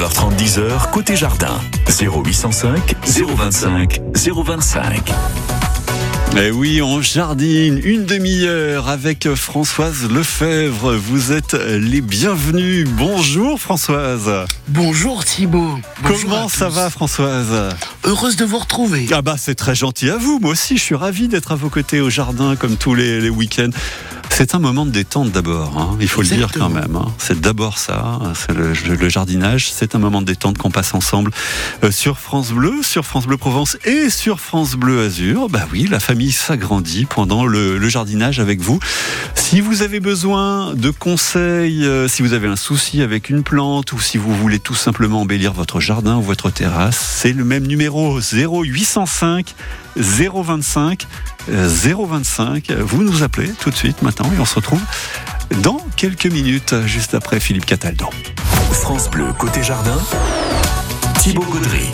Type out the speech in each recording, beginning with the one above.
9h30, 10h, côté jardin. 0805 025 025. Eh oui, on jardine une demi-heure avec Françoise Lefebvre. Vous êtes les bienvenus. Bonjour Françoise. Bonjour Thibault. Bonjour Comment ça tous. va Françoise? Heureuse de vous retrouver. Ah bah c'est très gentil à vous. Moi aussi, je suis ravi d'être à vos côtés au jardin comme tous les, les week-ends. C'est un moment de détente d'abord, hein. il faut le dire quand même. hein. C'est d'abord ça, c'est le, le jardinage, c'est un moment de détente qu'on passe ensemble euh, sur France Bleu, sur France Bleu Provence et sur France Bleu Azur. Bah oui, la famille s'agrandit pendant le, le jardinage avec vous. Si vous avez besoin de conseils, euh, si vous avez un souci avec une plante ou si vous voulez tout simplement embellir votre jardin ou votre terrasse, c'est le même numéro 0805 025 euh, 025. Vous nous appelez tout de suite maintenant et on se retrouve dans quelques minutes juste après Philippe Cataldo. France Bleu, côté jardin. Thibaut Gaudry.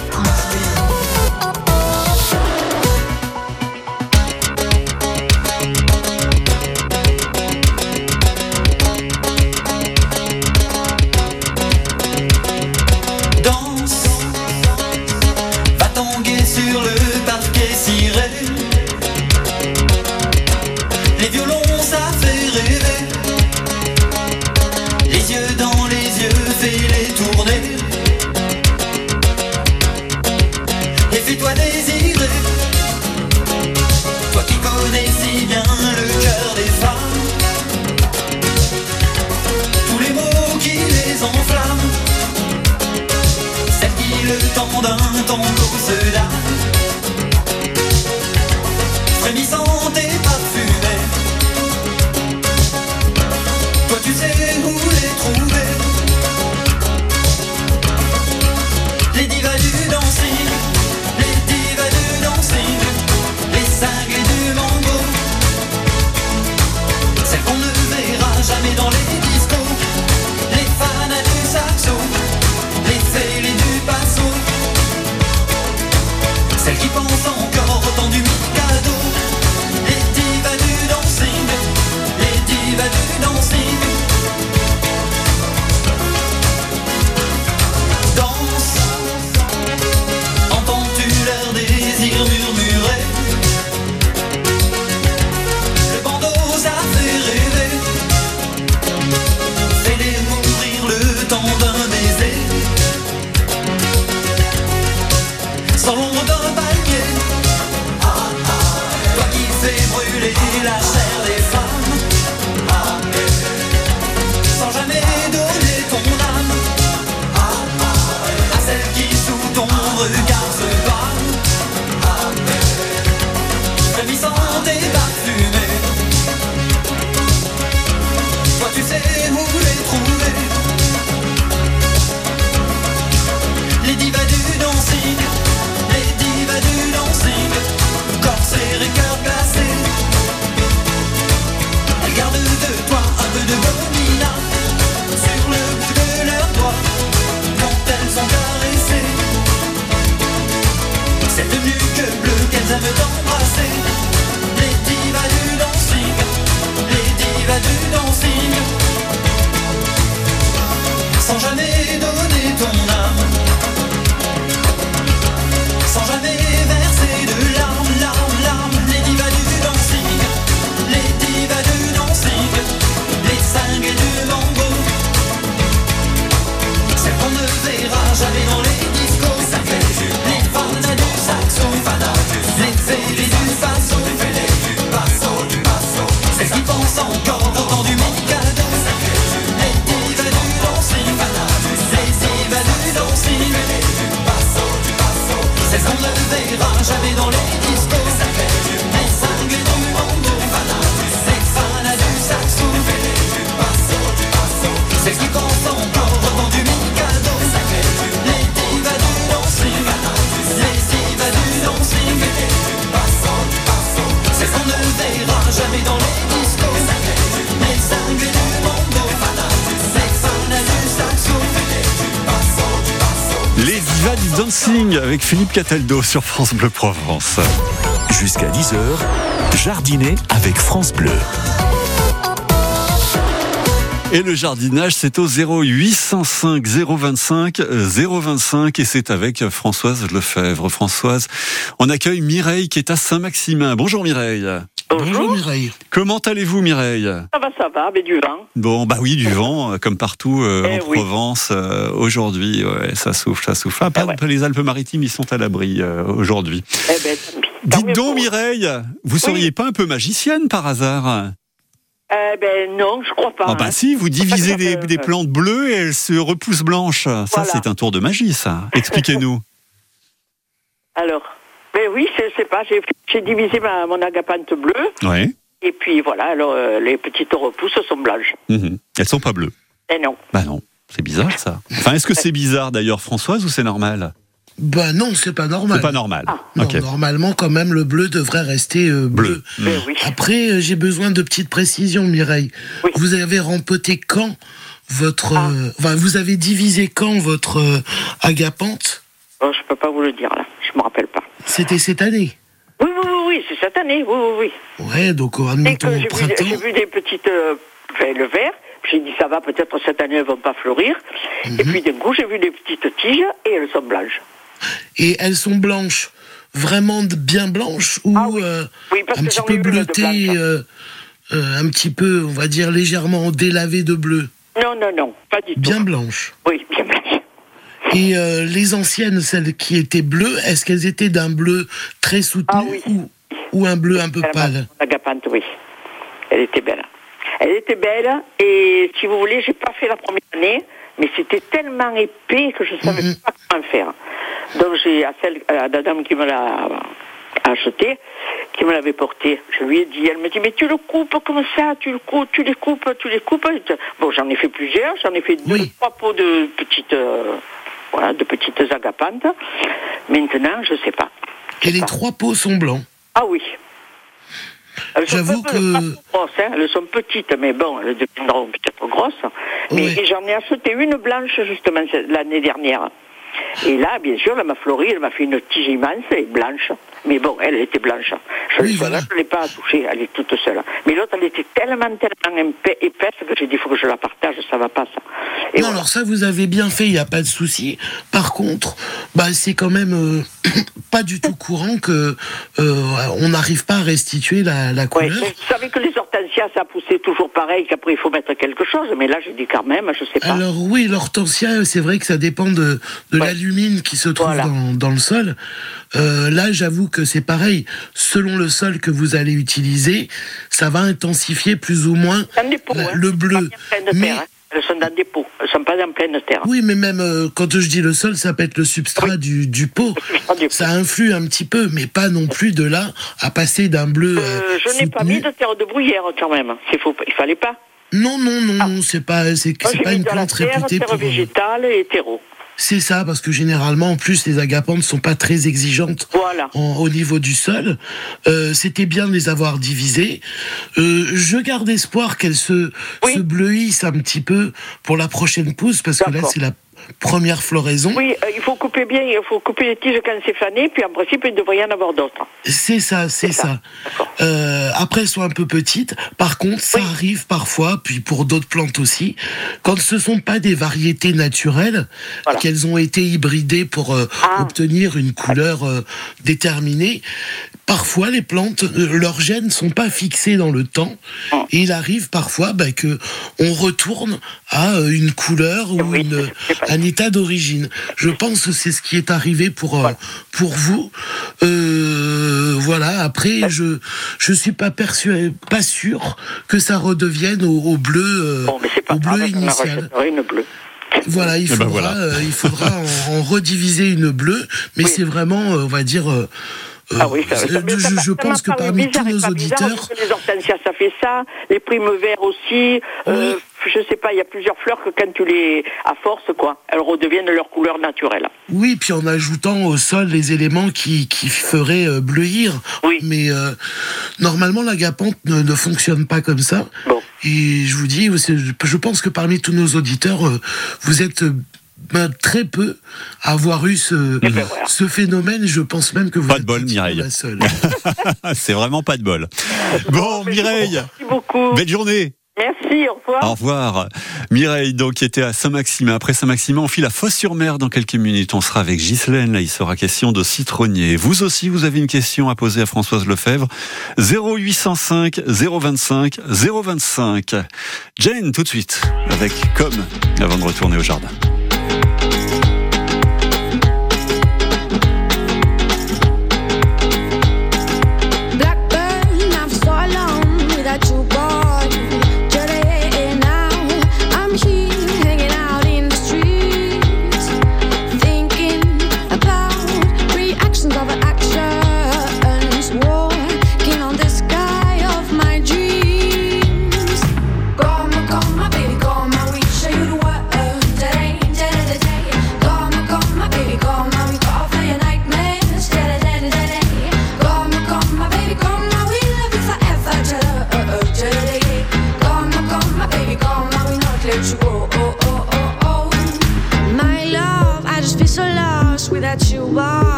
Dancing avec Philippe Cataldo sur France Bleu Provence. Jusqu'à 10h, jardiner avec France Bleu. Et le jardinage, c'est au 0805 025 025 et c'est avec Françoise Lefebvre. Françoise, on accueille Mireille qui est à Saint-Maximin. Bonjour Mireille. Bonjour Mireille. Comment allez-vous Mireille Ça va, ça va, mais du vent. Bon, bah oui, du vent, euh, comme partout euh, Eh en oui. Provence euh, aujourd'hui. Ouais, ça souffle, ça souffle. Ah, pas- Eh ouais. les Alpes-Maritimes, ils sont à l'abri euh, aujourd'hui. Eh ben, Dites donc Mireille, vous seriez pas un peu magicienne par hasard Eh ben non, je crois pas. Ah bah hein. si, vous divisez des, des plantes bleues et elles se repoussent blanches. Ça, Voilà. c'est un tour de magie, ça. Expliquez-nous. Alors, ben oui, je sais pas, j'ai divisé ma, mon agapante bleue, Ouais. et puis voilà, alors euh, les petites repousses sont blanches. Mhm. Elles sont pas bleues. Eh non. Bah non, c'est bizarre ça. Enfin, est-ce que c'est bizarre d'ailleurs, Françoise, ou c'est normal? Bah non, c'est pas normal. C'est pas normal. Ah. Non. Normalement, quand même, le bleu devrait rester euh, bleu. Bleu. Oui. Après, euh, j'ai besoin de petites précisions, Mireille. Oui. Vous avez rempoté quand votre... Ah. euh, enfin, vous avez divisé quand votre euh, agapante Oh, je peux pas vous le dire là, je me rappelle pas. C'était cette année. Oui, oui, oui, oui, c'est cette année, oui, oui, oui. Ouais, donc euh, admettons au printemps. j'ai vu des petites, euh, enfin, le vert, j'ai dit ça va, peut-être cette année elles vont pas fleurir. Mhm. Et puis d'un coup j'ai vu des petites tiges et elles sont blanches. Et elles sont blanches, vraiment de- bien blanches ou Ah oui. euh, Oui, un petit peu bleutées, euh, euh, un petit peu, on va dire légèrement délavées de bleu, Non, non, non, pas du bien tout. blanches. Oui, bien blanches. Et euh, les anciennes, celles qui étaient bleues, est-ce qu'elles étaient d'un bleu très soutenu Ah oui. ou, ou un bleu un peu pâle? La gapante, oui. Elle était belle. Elle était belle et si vous voulez, j'ai pas fait la première année, mais c'était tellement épais que je savais Mhm. pas comment faire. Donc j'ai à celle, à la dame qui me l'a acheté, qui me l'avait porté, je lui ai dit, elle me dit mais tu le coupes comme ça, tu le coupes, tu les coupes, tu les coupes. Bon, j'en ai fait plusieurs, j'en ai fait deux, Oui. trois pots de petites, euh, voilà, de petites agapantes. Maintenant, je sais pas. Et les trois pots sont blancs. Ah oui. Elles sont J'avoue que- pas grosses, hein. elles sont petites, mais bon, elles deviendront peut-être grosses. Mais j'en ai acheté une blanche justement cette- l'année dernière. Et là, bien sûr, elle m'a fleuri, elle m'a fait une tige immense et blanche. Mais bon, elle était blanche. Je Oui, ne voilà. l'ai pas touchée, elle est toute seule. Mais l'autre, elle était tellement, tellement épais- épaisse que j'ai dit, il faut que je la partage, ça va pas ça. Et non, voilà. alors ça, vous avez bien fait, il n'y a pas de souci. Par contre, bah, c'est quand même euh, pas du tout courant que euh, on n'arrive pas à restituer la, la couleur. vous savez que les hortensias, ça poussait toujours pareil, qu'après il faut mettre quelque chose. Mais là, je dis quand même, je sais pas. Alors oui, l'hortensia, c'est vrai que ça dépend de, de Ouais. Qui se trouve Voilà. dans, dans le sol. Euh, là, j'avoue que c'est pareil. Selon le sol que vous allez utiliser, ça va intensifier plus ou moins hein. le bleu. Mais terre, hein. Elles sont dans des pots, elles sont pas en pleine terre. oui, mais même euh, quand je dis le sol, ça peut être le substrat du, du pot. substrat du pot. Ça influe un petit peu, mais pas non plus de là à passer d'un bleu. Euh, euh, je n'ai pas mis de terre de bruyère quand même. Il faut, il fallait pas. Non, non, non, non, c'est pas, c'est, c'est pas une plante terre, réputée terre pour. végétale et terreau. C'est ça, parce que généralement, en plus, les agapantes sont pas très exigeantes Voilà. en- au niveau du sol. Euh, C'était bien de les avoir divisées. Euh, je garde espoir qu'elles se, Oui. se bleuissent un petit peu pour la prochaine pousse, parce que là, c'est la première floraison. Oui, euh, il faut couper bien, il faut couper les tiges quand c'est fané, puis en principe, il devrait y en avoir d'autres. C'est ça, c'est ça. Euh, après, elles sont un peu petites. Par contre, ça Oui. arrive parfois, puis pour d'autres plantes aussi, quand ce sont pas des variétés naturelles, Voilà. qu'elles ont été hybridées pour euh, Ah. obtenir une couleur déterminée. Parfois, les plantes, leurs gènes sont pas fixés dans le temps, Ah. et il arrive parfois bah, que on retourne à une couleur ou Oui, une, un état d'origine. Je pense que c'est ce qui est arrivé pour euh, pour vous. Euh, voilà. Après, je je suis pas persuadé, pas sûr que ça redevienne au, au bleu, euh, Bon, mais c'est pas au bleu j'en initial. rachèterai une bleue. Voilà, il Eh ben faudra, voilà. euh, il faudra en, en rediviser une bleue, mais Oui. c'est vraiment, euh, on va dire. Euh, euh, Ah oui, ça, ça- je, mais ça- je ça pense que parmi bizarre tous nos auditeurs, les hortensias, ça fait ça, les primes verts aussi. euh, je sais pas, il y a plusieurs fleurs que quand tu les, à force, quoi, elles redeviennent leur couleur naturelle. oui, puis en ajoutant au sol les éléments qui, qui feraient euh, bleuir. Oui. Mais euh, normalement, l'agapante ne, ne fonctionne pas comme ça. Bon. Et je vous dis, je pense que parmi tous nos auditeurs, euh, vous êtes euh, très peu à avoir eu ce, ben voilà. ce phénomène. Je pense même que vous Pas de bol, Mireille. la seule. C'est vraiment pas de bol. Bon, Mireille, remercie beaucoup. belle journée. Merci, au revoir. Au revoir. Mireille, donc, qui était à Saint-Maximin. Après Saint-Maximin, on file à Fosse-sur-Mer dans quelques minutes. On sera avec Ghislaine. Là, il sera question de citronnier. Vous aussi, vous avez une question à poser à Françoise Lefebvre. 0805 025 025. Jane, tout de suite, avec Comme, avant de retourner au jardin.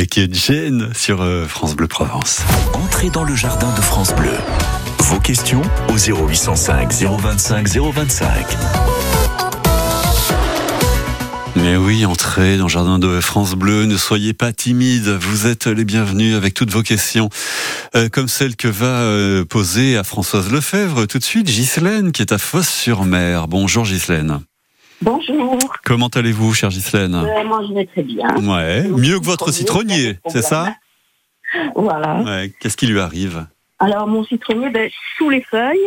Avec Jane sur euh, France Bleu Provence. Entrez dans le jardin de France Bleu. Vos questions au 0805 025 025. Mais oui, entrez dans le jardin de France Bleu, ne soyez pas timides, vous êtes les bienvenus avec toutes vos questions, Euh, comme celle que va euh, poser à Françoise Lefebvre tout de suite Ghislaine, qui est à Fosse-sur-Mer. Bonjour Ghislaine. Bonjour, Comment allez-vous, chère Ghislaine Euh, moi je vais très bien. Ouais, mieux que votre citronnier, c'est ça Voilà. Ouais, qu'est-ce qui lui arrive Alors mon citronnier, ben, sous les feuilles,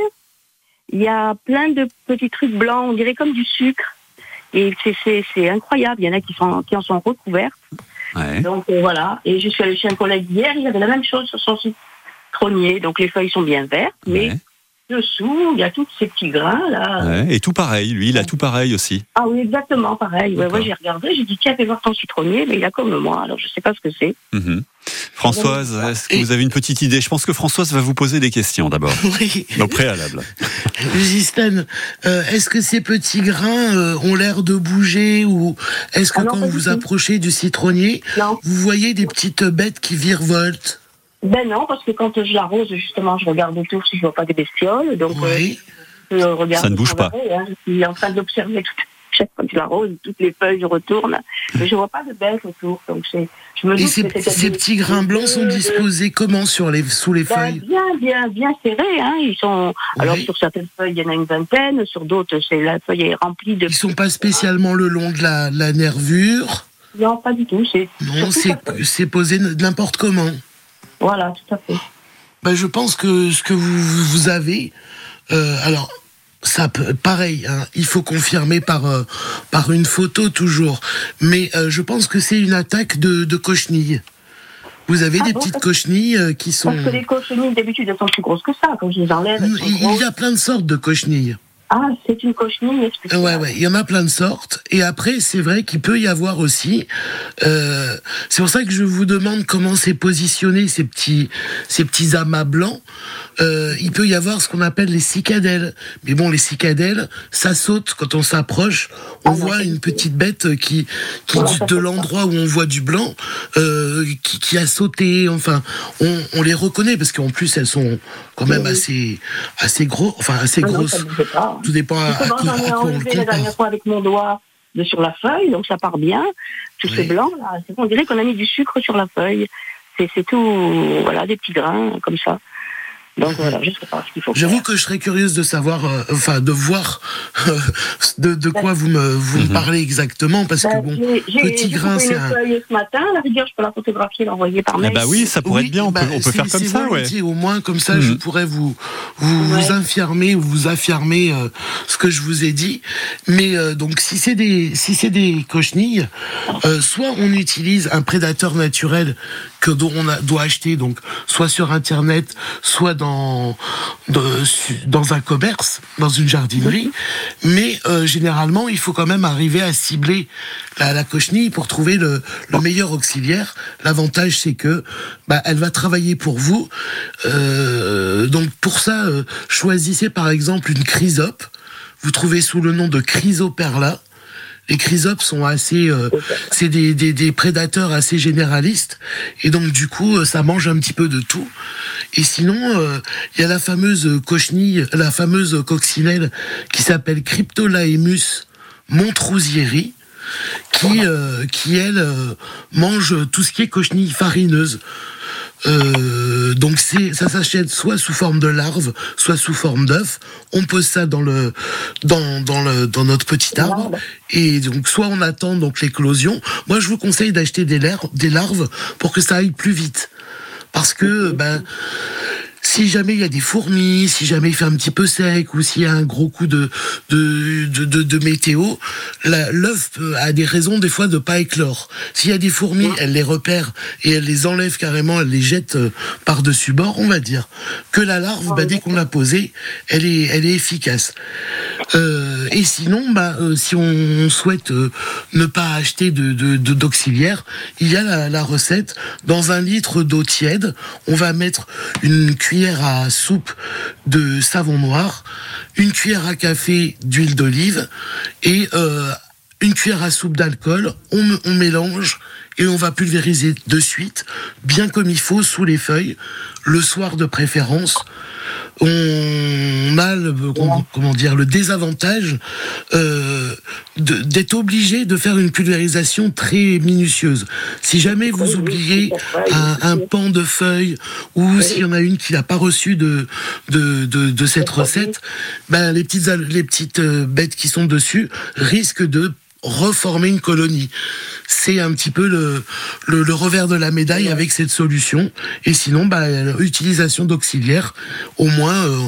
il y a plein de petits trucs blancs, on dirait comme du sucre. Et c'est- incroyable, il y en a qui, sont, qui en sont recouverts. Ouais. Donc euh, voilà, et je suis allée chez un collègue hier, il avait la même chose sur son citronnier. Donc les feuilles sont bien vertes, mais dessous, il y a tous ces petits grains là. ouais. Et tout pareil, lui, il a tout pareil aussi. Ah oui, exactement pareil. Ouais, j'ai regardé, j'ai dit tiens, fais voir ton citronnier, mais il a comme moi, alors je sais pas ce que c'est. Mhm. Françoise, est-ce que vous avez une petite idée? Je pense que Françoise va vous poser des questions d'abord, Oui. au préalable. Ghislaine, euh, est-ce que ces petits grains euh, ont l'air de bouger ou est-ce que Ah non, quand vous tout. approchez du citronnier, Non. vous voyez des petites bêtes qui virevoltent? Ben non, parce que quand je l'arrose, justement, je regarde autour si je vois pas des bestioles. Donc, euh, Oui. je regarde Ça ne bouge pas. hein. Je suis en train d'observer tout. Chaque fois que je l'arrose, toutes les feuilles, je retourne. Mais je vois pas de bêtes autour. Donc, je me Et ces, que petits grains blancs sont disposés comment sur les, sous les ben, feuilles? bien, bien, bien serrés. Hein. Ils sont. Alors, sur certaines feuilles, il y en a une vingtaine. Sur d'autres, c'est la feuille est remplie de. Ils sont pas spécialement le long de la, la nervure? Non, pas du tout. C'est. Non, c'est posé n'importe comment. Voilà, tout à fait. Ben, je pense que ce que vous, vous avez, euh, alors ça peut, pareil, hein, il faut confirmer par euh, par une photo toujours, mais euh, je pense que c'est une attaque de, de cochenille. Vous avez Ah des bon, petites cochenilles euh, qui sont. Parce que les cochenilles, d'habitude, elles sont plus grosses que ça. Quand je les enlève, Il grosses. y a plein de sortes de cochenilles. Ah, c'est une cochenille spéciale. Ouais, ouais, il y en a plein de sortes. Et après, c'est vrai qu'il peut y avoir aussi. euh, c'est pour ça que je vous demande comment c'est positionné ces petits, ces petits amas blancs. Euh, il peut y avoir ce qu'on appelle les cicadelles. Mais bon, les cicadelles, ça saute quand on s'approche. On Ah voit une petite bête qui, qui Voilà, de l'endroit où on voit du blanc, euh, qui, qui a sauté. Enfin, on, on les reconnaît parce qu'en plus elles sont quand même Oui, assez, assez gros, enfin assez Ah grosses. Pas. Tout dépend j'en ai enlevé la dernière fois avec mon doigt de sur la feuille, donc ça part bien. Tout Oui. ce blanc, là, on dirait qu'on a mis du sucre sur la feuille. C'est c'est tout, voilà, des petits grains comme ça. Donc voilà, je sais pas ce qu'il faut J'avoue faire. que je serais curieuse de savoir, euh, enfin de voir de, de quoi vous me vous me Mhm. parlez exactement, parce que Ben, bon, petit j'ai grain, c'est un- feuille ce matin, à la rigueur, je peux la photographier et l'envoyer par Ah mail. bah oui, ça pourrait Oui, être bien. On bah, peut, on peut faire comme ça, ouais. Au moins, comme ça, je Mhm. pourrais vous vous, vous Ouais. infirmer ou vous affirmer euh, ce que je vous ai dit. Mais euh, donc, si c'est des si c'est des cochenilles, euh, soit on utilise un prédateur naturel que on doit acheter donc soit sur internet, soit dans dans un commerce, dans une jardinerie. Mais euh, généralement, il faut quand même arriver à cibler la, la cochenille pour trouver le, le meilleur auxiliaire. L'avantage, c'est que bah, elle va travailler pour vous. Euh, donc pour ça, euh, choisissez par exemple une chrysope. Vous trouvez sous le nom de chrysoperla. Les chrysopes sont assez, euh, c'est des, des, des prédateurs assez généralistes, et donc du coup, euh, ça mange un petit peu de tout. Et sinon, euh, il y a la fameuse cochenille, la fameuse coccinelle qui s'appelle Cryptolaemus montrousieri, qui, euh, qui elle euh, mange tout ce qui est cochenille farineuse. Euh, donc c'est ça s'achète soit sous forme de larve, soit sous forme d'œuf. On pose ça dans le dans dans le dans notre petit arbre et donc soit on attend donc l'éclosion. Moi je vous conseille d'acheter des larves, des larves pour que ça aille plus vite parce que ben si jamais il y a des fourmis, si jamais il fait un petit peu sec ou s'il y a un gros coup de de, de, de, de météo, l'œuf a des raisons des fois de pas éclore. S'il y a des fourmis, elle les repère et elle les enlève carrément, elle les jette euh, par-dessus bord, on va dire. Que la larve, bah, dès qu'on l'a posée, elle est, elle est efficace. Euh, et sinon, bah, euh, si on souhaite euh, ne pas acheter de- d'auxiliaire, il y a la, la recette. Dans un litre d'eau tiède, on va mettre une cuillère à soupe de savon noir, une cuillère à café d'huile d'olive et euh, une cuillère à soupe d'alcool. On, mélange et on va pulvériser de suite, bien comme il faut, sous les feuilles, le soir de préférence. On a le, comment, dire le désavantage euh, d'être obligé de faire une pulvérisation très minutieuse. Si jamais vous oubliez un, pan de feuilles ou s'il y en a une qui n'a pas reçu de, de, de, de cette recette, ben, les petites, les petites euh, bêtes qui sont dessus risquent de reformer une colonie. C'est un petit peu le, le, le revers de la médaille avec cette solution. Et sinon, bah, utilisation d'auxiliaires, au moins, euh,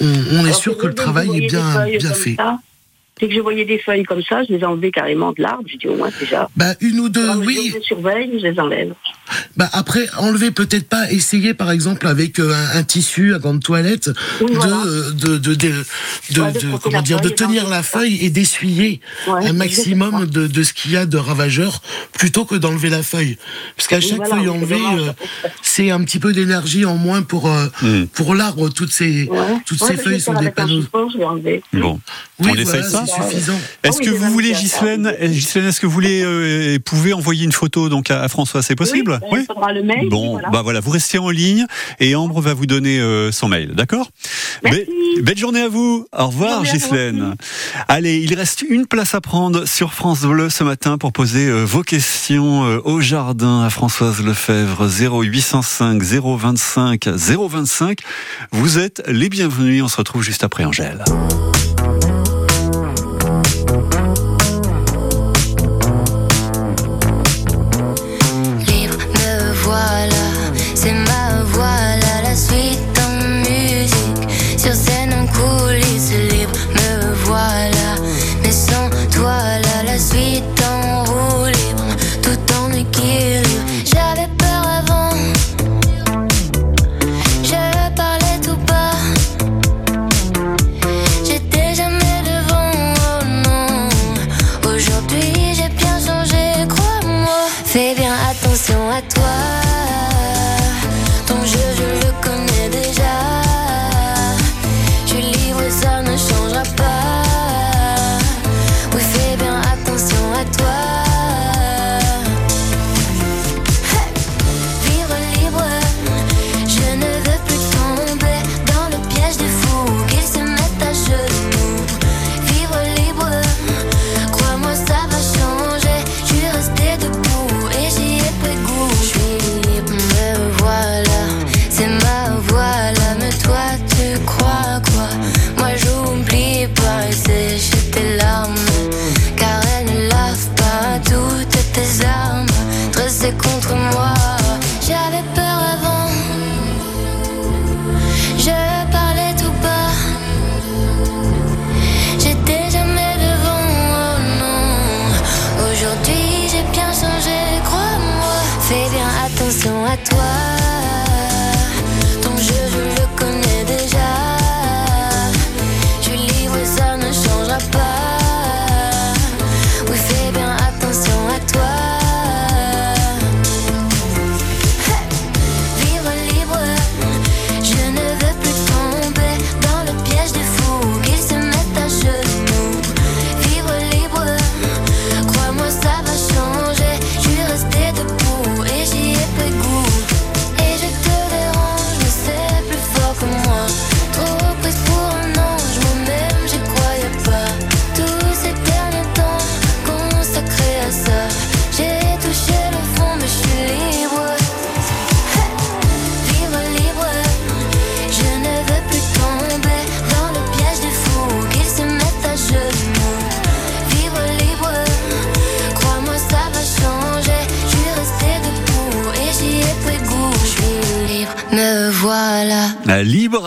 on, on est sûr que le travail est bien, bien fait. ça, Dès que je voyais des feuilles comme ça, je les enlevais carrément de l'arbre. Je dis au moins déjà. Bah, une ou deux, Alors, oui. Je les surveille, je les enlève. Bah après, enlever peut-être pas, essayer par exemple avec euh, un, un tissu, un gant de toilette, Oui, de, voilà. de, de, de, de- Ouais, de de- frotter comment la dire, de feuille, tenir la ça. feuille et d'essuyer Ouais, un maximum de, de ce qu'il y a de ravageur plutôt que d'enlever la feuille. Parce qu'à Oui, chaque voilà, feuille enlevée, euh, ça. c'est un petit peu d'énergie en moins pour, euh, Hmm. pour l'arbre. Toutes ces, Ouais. toutes Ouais, ces feuilles sont des panneaux. je vais. Bon, Oui, on essaye voilà, ça c'est suffisant. Est-ce Ah oui, que vous voulez. Ghislaine, eh, Ghislaine, est-ce que vous voulez euh, et pouvez envoyer une photo donc à, à François C'est possible Oui, il faudra le mail. Bon, voilà. bah voilà, vous restez en ligne et Ambre va vous donner euh, son mail, d'accord Merci. Be- Belle journée à vous. Au revoir, Ghislaine. Allez, il reste une place à prendre sur France Bleu ce matin pour poser euh, vos questions euh, au jardin à Françoise Lefebvre 0805 025 025. Vous êtes les bienvenus. On se retrouve juste après Angèle.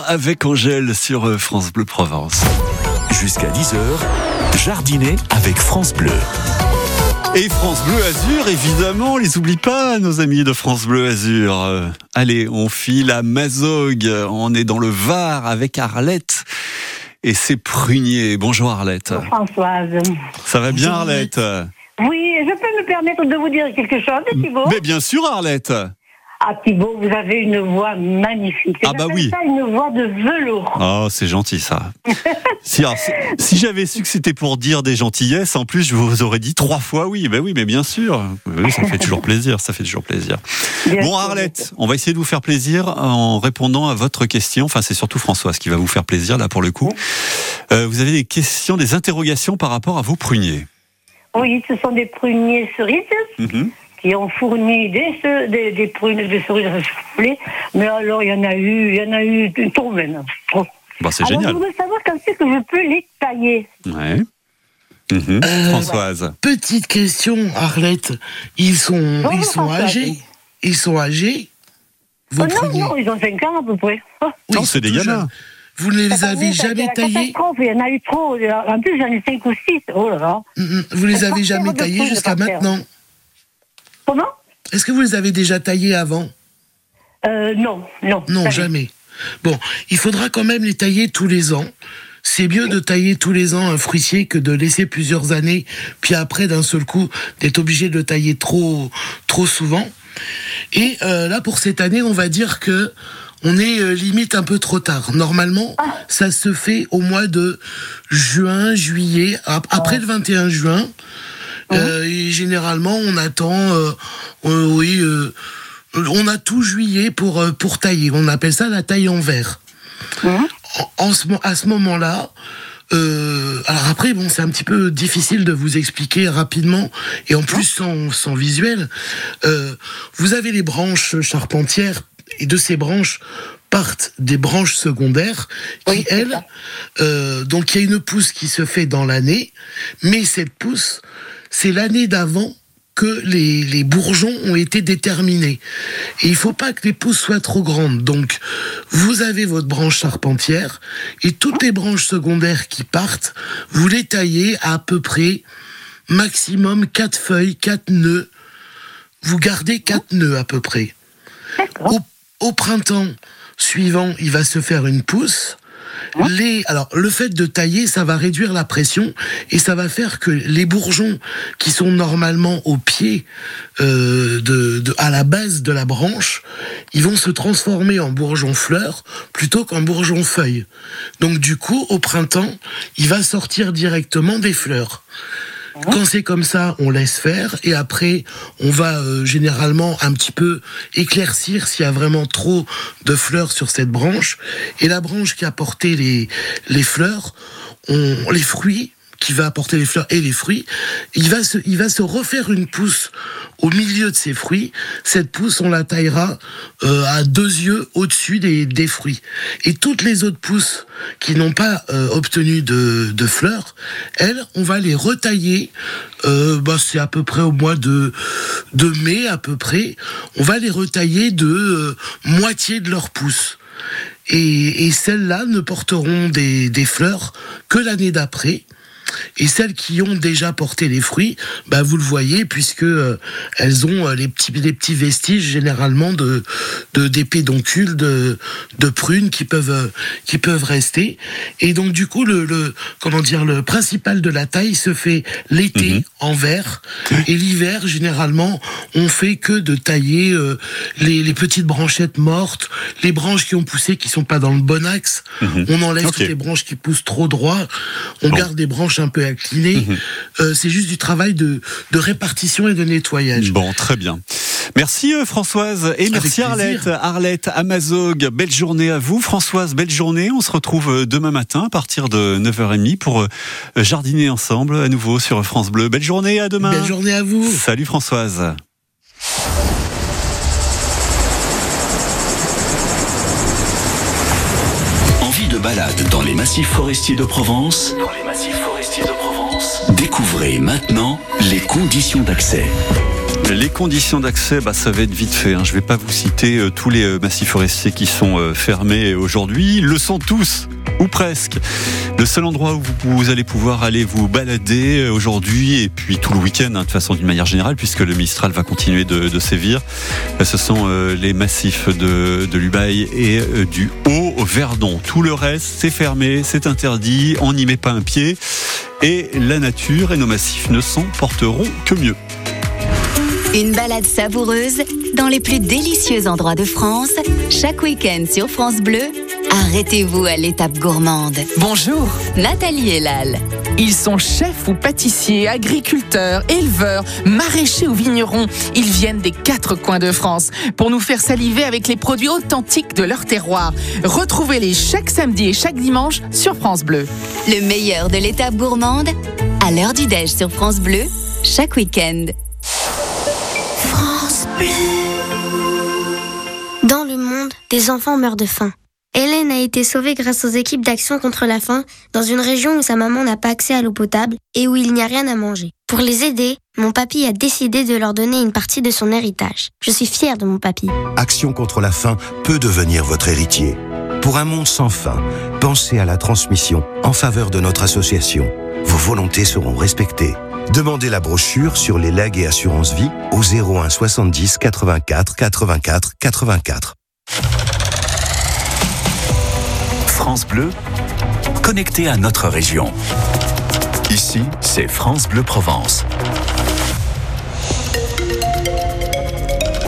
Avec Angèle sur euh, France Bleu Provence. Jusqu'à 10h, jardiner avec France Bleu. Et France Bleu Azur, évidemment, on les oublie pas, nos amis de France Bleu Azur. Euh, allez, on file à Mazogue, on est dans le Var avec Arlette et ses pruniers. Bonjour Arlette. Françoise. Ça va bien Bonjour, Arlette? Oui, je peux me permettre de vous dire quelque chose, Thibault? Mais bien sûr Arlette. Ah, Thibault, vous avez une voix magnifique. Ah, bah oui. ça une voix de velours. Oh, c'est gentil ça. si alors, si, si j'avais su que c'était pour dire des gentillesses, en plus je vous aurais dit trois fois oui. Ben oui, mais bien sûr. Oui, ça fait toujours plaisir, ça fait toujours plaisir. Bien Bon. Arlette, on va essayer de vous faire plaisir en répondant à votre question. Enfin, c'est surtout Françoise qui va vous faire plaisir là pour le coup. Euh, vous avez des questions, des interrogations par rapport à vos pruniers? Oui, ce sont des pruniers cerises Mhm. Qui ont fourni des, ce- des, des prunes de cerises soufflées. Mais alors, il y en a eu, il y en a eu une tourmaine. Oh. Bah, c'est génial. je voudrais savoir quand c'est que je peux les tailler. Ouais. Mhm. Euh, Françoise. Petite question, Arlette. Ils sont, Bonjour, ils sont âgés Ils sont âgés Oh, non, ils ont 5 ans à peu près. Oh. Oui, Non, c'est des gamins. Vous ne les avez jamais taillés Il y en a eu trop. En plus, j'en ai 5 ou 6. Oh là là. Mm, mm. Vous les avez jamais taillés jusqu'à maintenant Comment? Est-ce que vous les avez déjà taillés avant? Euh, Non, non. Non, jamais. Bon, il faudra quand même les tailler tous les ans. C'est mieux de tailler tous les ans un fruitier que de laisser plusieurs années, puis après d'un seul coup d'être obligé de le tailler trop, trop souvent. Et euh, là, pour cette année, on va dire que on est euh, limite un peu trop tard. Normalement, ça se fait au mois de juin, juillet, ap- après le 21 juin. Euh, et généralement, on attend, euh, euh, oui, on a tout juillet pour, pour tailler. On appelle ça la taille en verre. En, en ce, mo- à ce moment-là, euh, alors après, bon, c'est un petit peu difficile de vous expliquer rapidement et en plus sans, sans visuel. Euh, vous avez les branches charpentières et de ces branches partent des branches secondaires qui, Oui, elles, euh, donc il y a une pousse qui se fait dans l'année, mais cette pousse, c'est l'année d'avant que les, les bourgeons ont été déterminés. Et il faut pas que les pousses soient trop grandes. Donc, vous avez votre branche charpentière et toutes les branches secondaires qui partent, vous les taillez à, à peu près maximum 4 feuilles, 4 nœuds. Vous gardez 4 nœuds à peu près. Au printemps suivant, il va se faire une pousse. Les, alors, le fait de tailler, ça va réduire la pression et ça va faire que les bourgeons qui sont normalement au pied, euh, de, de- à la base de la branche, ils vont se transformer en bourgeons fleurs plutôt qu'en bourgeons feuilles. Donc, du coup, au printemps, il va sortir directement des fleurs. Quand c'est comme ça, on laisse faire et après, on va euh, généralement un petit peu éclaircir s'il y a vraiment trop de fleurs sur cette branche. Et la branche qui a porté les, les fleurs, on, les fruits, qui va apporter les fleurs et les fruits, il va se, il va se refaire une pousse au milieu de ces fruits. Cette pousse, on la taillera euh, à deux yeux au-dessus des, des fruits. Et toutes les autres pousses qui n'ont pas euh, obtenu de, de fleurs, elles, on va les retailler. Euh, bah, c'est à peu près au mois de, de mai, à peu près. On va les retailler de moitié de leur pousse. Et, et celles-là ne porteront des, des fleurs que l'année d'après. Et celles qui ont déjà porté les fruits, bah vous le voyez puisque euh, elles ont euh, les petits les petits vestiges généralement de de des pédoncules de de prunes qui peuvent euh, qui peuvent rester. Et donc du coup le, le comment dire le principal de la taille se fait l'été en verre et l'hiver généralement on fait que de tailler euh, les, les petites branchettes mortes, les branches qui ont poussé qui sont pas dans le bon axe. On enlève toutes les branches qui poussent trop droit. On Bon. garde des branches un peu inclinées. Euh, c'est juste du travail de, de répartition et de nettoyage. Bon, très bien. Merci euh, Françoise et merci plaisir. Arlette. Arlette, Amazog, belle journée à vous. Françoise, belle journée. On se retrouve euh, demain matin à partir de 9h30 pour jardiner ensemble à nouveau sur France Bleu. Belle journée, à demain. Belle journée à vous. Salut Françoise. Envie de balade dans les massifs forestiers de Provence? Dans les massifs forestiers de Provence. Découvrez maintenant les conditions d'accès. Les conditions d'accès, bah, ça va être vite fait. hein. Je ne vais pas vous citer euh, tous les euh, massifs forestiers qui sont euh, fermés aujourd'hui. Le sont tous, ou presque. Le seul endroit où vous, allez pouvoir aller vous balader euh, aujourd'hui et puis tout le week-end, hein, de façon d'une manière générale, puisque le Mistral va continuer de, sévir, euh, ce sont euh, les massifs de, de l'Ubaye et du Haut-Verdon. Tout le reste, c'est fermé, c'est interdit, on n'y met pas un pied. Et la nature et nos massifs ne s'en porteront que mieux. Une balade savoureuse dans les plus délicieux endroits de France, chaque week-end sur France Bleu. Arrêtez-vous à l'étape gourmande. Bonjour. Nathalie Elal. Ils sont chefs ou pâtissiers, agriculteurs, éleveurs, maraîchers ou vignerons. Ils viennent des quatre coins de France pour nous faire saliver avec les produits authentiques de leur terroir. Retrouvez-les chaque samedi et chaque dimanche sur France Bleu. Le meilleur de l'étape gourmande, à l'heure du déj sur France Bleu, chaque week-end. France Bleu. Dans le monde, des enfants meurent de faim. Hélène a été sauvée grâce aux équipes d'action contre la faim dans une région où sa maman n'a pas accès à l'eau potable et où il n'y a rien à manger. Pour les aider, mon papy a décidé de leur donner une partie de son héritage. Je suis fière de mon papy. Action contre la faim peut devenir votre héritier. Pour un monde sans faim, pensez à la transmission en faveur de notre association. Vos volontés seront respectées. Demandez la brochure sur les legs et assurances vie au 01 70 84 84 84. France Bleu, connecté à notre région. Ici, c'est France Bleu Provence.